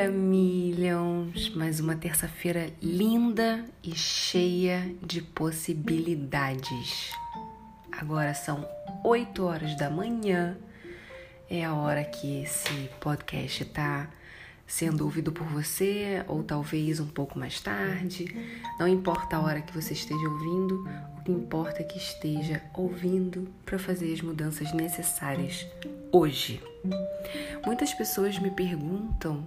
dia, Millions! Mais uma terça-feira linda e cheia de possibilidades. Agora são 8 horas da manhã, é a hora que esse podcast tá sendo ouvido por você, ou talvez um pouco mais tarde. Não importa a hora que você esteja ouvindo, o que importa é que esteja ouvindo para fazer as mudanças necessárias hoje. Muitas pessoas me perguntam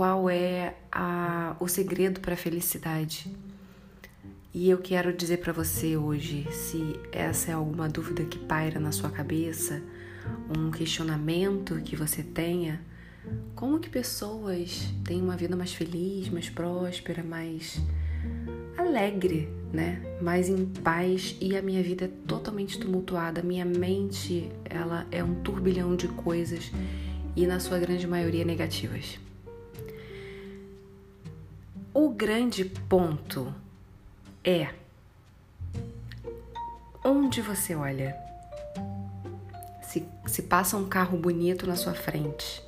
qual é a, o segredo para a felicidade. E eu quero dizer para você hoje, se essa é alguma dúvida que paira na sua cabeça, um questionamento que você tenha, como que pessoas têm uma vida mais feliz, mais próspera, mais alegre, né? Mais em paz e a minha vida é totalmente tumultuada. Minha mente, ela é um turbilhão de coisas e na sua grande maioria negativas. O grande ponto é onde você olha. Se, se passa um carro bonito na sua frente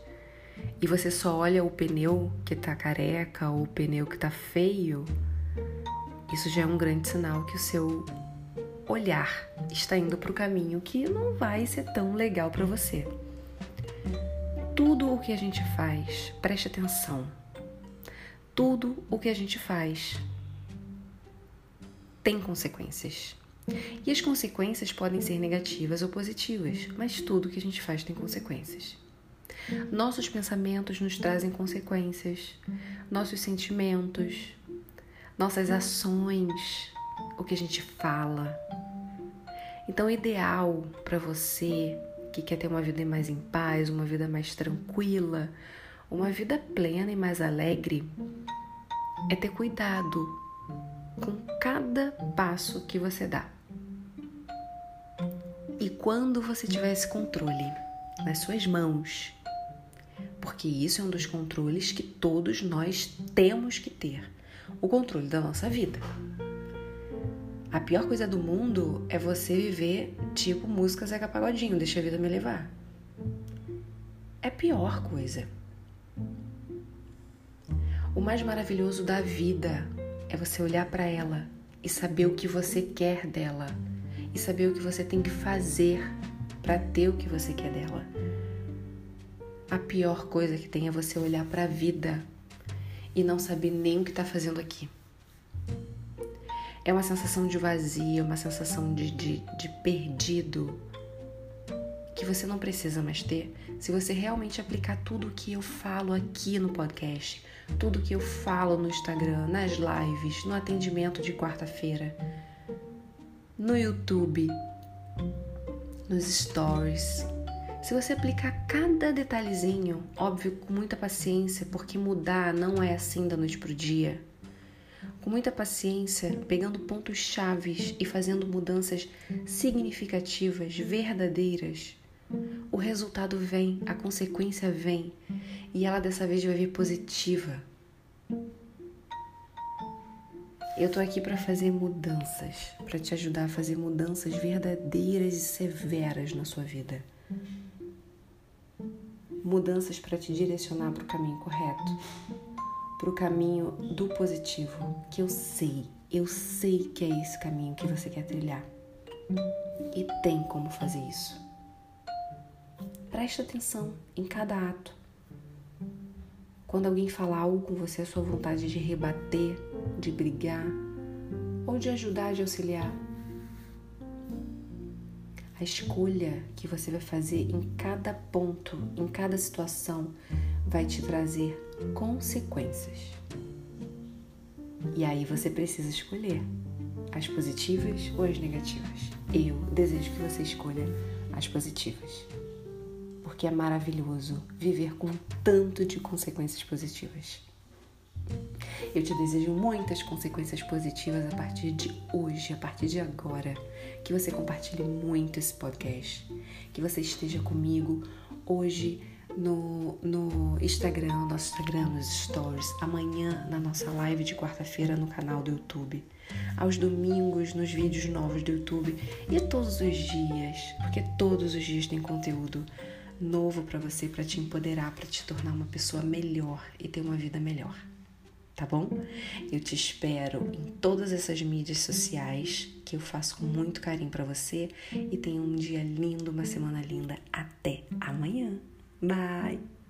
e você só olha o pneu que tá careca ou o pneu que tá feio, isso já é um grande sinal que o seu olhar está indo para o caminho que não vai ser tão legal para você. Tudo o que a gente faz, preste atenção. Tudo o que a gente faz tem consequências. E as consequências podem ser negativas ou positivas, mas tudo que a gente faz tem consequências. Nossos pensamentos nos trazem consequências, nossos sentimentos, nossas ações, o que a gente fala. Então, ideal para você que quer ter uma vida mais em paz, uma vida mais tranquila, uma vida plena e mais alegre, é ter cuidado com cada passo que você dá. E quando você tiver esse controle nas suas mãos, porque isso é um dos controles que todos nós temos que ter o controle da nossa vida. A pior coisa do mundo é você viver tipo música Zeca Pagodinho, deixa a vida me levar. É a pior coisa. O mais maravilhoso da vida é você olhar para ela e saber o que você quer dela e saber o que você tem que fazer para ter o que você quer dela. A pior coisa que tem é você olhar para a vida e não saber nem o que está fazendo aqui. É uma sensação de vazio, uma sensação de, de, de perdido que você não precisa mais ter se você realmente aplicar tudo o que eu falo aqui no podcast, tudo o que eu falo no Instagram, nas lives, no atendimento de quarta-feira, no YouTube, nos stories, se você aplicar cada detalhezinho, óbvio, com muita paciência, porque mudar não é assim da noite pro dia. Com muita paciência, pegando pontos chaves e fazendo mudanças significativas, verdadeiras, o resultado vem, a consequência vem, e ela dessa vez vai vir positiva. Eu tô aqui para fazer mudanças, para te ajudar a fazer mudanças verdadeiras e severas na sua vida mudanças para te direcionar para o caminho correto, para o caminho do positivo, que eu sei, eu sei que é esse caminho que você quer trilhar. E tem como fazer isso. Preste atenção em cada ato. Quando alguém fala algo com você, a sua vontade de rebater, de brigar ou de ajudar, de auxiliar a escolha que você vai fazer em cada ponto, em cada situação, vai te trazer consequências. E aí você precisa escolher as positivas ou as negativas. Eu desejo que você escolha as positivas. Porque é maravilhoso viver com tanto de consequências positivas. Eu te desejo muitas consequências positivas a partir de hoje, a partir de agora. Que você compartilhe muito esse podcast. Que você esteja comigo hoje no, no Instagram, nosso Instagram, nos stories. Amanhã na nossa live de quarta-feira no canal do YouTube. Aos domingos nos vídeos novos do YouTube. E todos os dias, porque todos os dias tem conteúdo novo para você, para te empoderar, para te tornar uma pessoa melhor e ter uma vida melhor. Tá bom? Eu te espero em todas essas mídias sociais que eu faço com muito carinho para você e tenha um dia lindo, uma semana linda. Até amanhã. Bye.